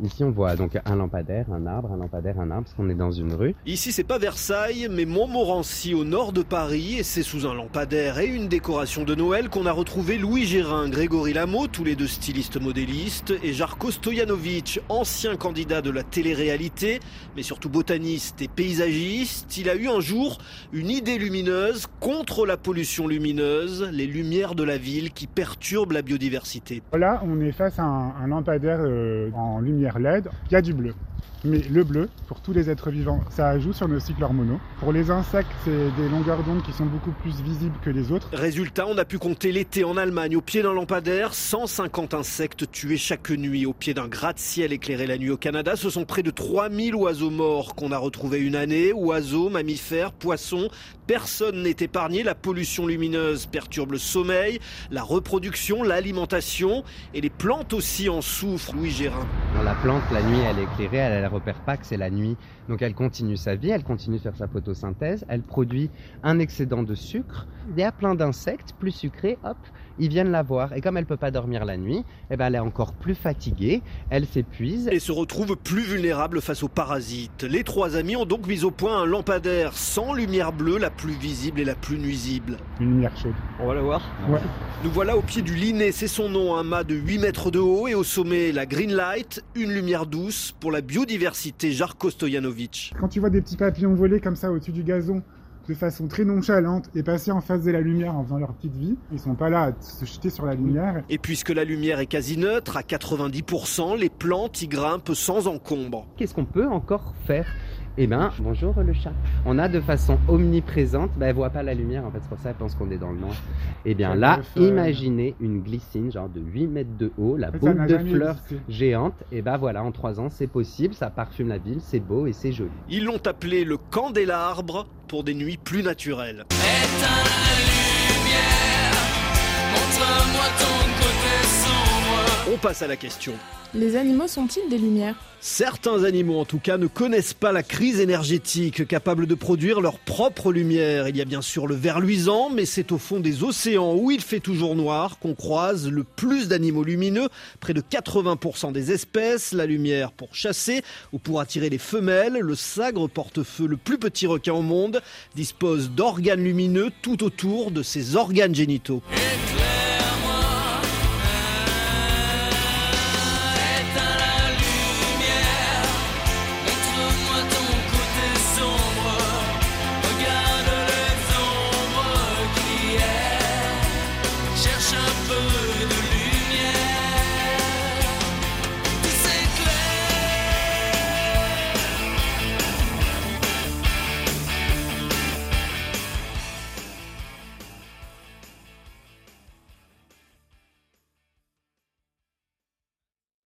Ici, on voit donc un lampadaire, un arbre, un lampadaire, un arbre, parce qu'on est dans une rue. Ici, c'est pas Versailles, mais Montmorency, au nord de Paris, et c'est sous un lampadaire et une décoration de Noël qu'on a retrouvé Louis Gérin, Grégory Lameau, tous les deux stylistes modélistes, et Jarko Stojanovic, ancien candidat de la télé-réalité, mais surtout botaniste et paysagiste. Il a eu un jour une idée lumineuse contre la pollution lumineuse, les lumières de la ville qui perturbent la biodiversité. Là, on est face à un, un lampadaire euh, en lumière LED, il y a du bleu. Mais le bleu, pour tous les êtres vivants, ça joue sur nos cycles hormonaux. Pour les insectes, c'est des longueurs d'onde qui sont beaucoup plus visibles que les autres. Résultat, on a pu compter l'été en Allemagne au pied d'un lampadaire, 150 insectes tués chaque nuit au pied d'un gratte-ciel éclairé la nuit au Canada. Ce sont près de 3000 oiseaux morts qu'on a retrouvés une année. Oiseaux, mammifères, poissons, personne n'est épargné. La pollution lumineuse perturbe le sommeil, la reproduction, l'alimentation et les plantes aussi en souffrent. Louis Gérin. la plante, la nuit, elle est éclairée, elle repère pas que c'est la nuit. Donc elle continue sa vie, elle continue de faire sa photosynthèse, elle produit un excédent de sucre. Il y a plein d'insectes plus sucrés, hop, ils viennent la voir. Et comme elle peut pas dormir la nuit, eh ben elle est encore plus fatiguée, elle s'épuise. Et se retrouve plus vulnérable face aux parasites. Les trois amis ont donc mis au point un lampadaire sans lumière bleue, la plus visible et la plus nuisible. Une lumière chaude. On va la voir Ouais. Nous voilà au pied du Linné, c'est son nom, un mât de 8 mètres de haut et au sommet la Green Light, une lumière douce pour la biodiversité Jarko Stojanovic. Quand tu vois des petits papillons voler comme ça au-dessus du gazon, de façon très nonchalante et passer en face de la lumière en faisant leur petite vie. Ils sont pas là à se jeter sur la lumière. Et puisque la lumière est quasi neutre, à 90%, les plantes y grimpent sans encombre. Qu'est-ce qu'on peut encore faire? Eh ben, bonjour le chat. On a de façon omniprésente, ben, elle voit pas la lumière, en fait, c'est pour ça qu'elle pense qu'on est dans le noir. Eh bien là, imaginez une glycine, genre de 8 mètres de haut, la boule de fleurs géante. Et ben voilà, en 3 ans, c'est possible, ça parfume la ville, c'est beau et c'est joli. Ils l'ont appelé le candélabre pour des nuits plus naturelles. Passe à la question. Les animaux sont-ils des lumières? Certains animaux, en tout cas, ne connaissent pas la crise énergétique, capable de produire leur propre lumière. Il y a bien sûr le ver luisant, mais c'est au fond des océans où il fait toujours noir qu'on croise le plus d'animaux lumineux, près de 80% des espèces. La lumière pour chasser ou pour attirer les femelles. Le sagre porte-feu, le plus petit requin au monde, dispose d'organes lumineux tout autour de ses organes génitaux.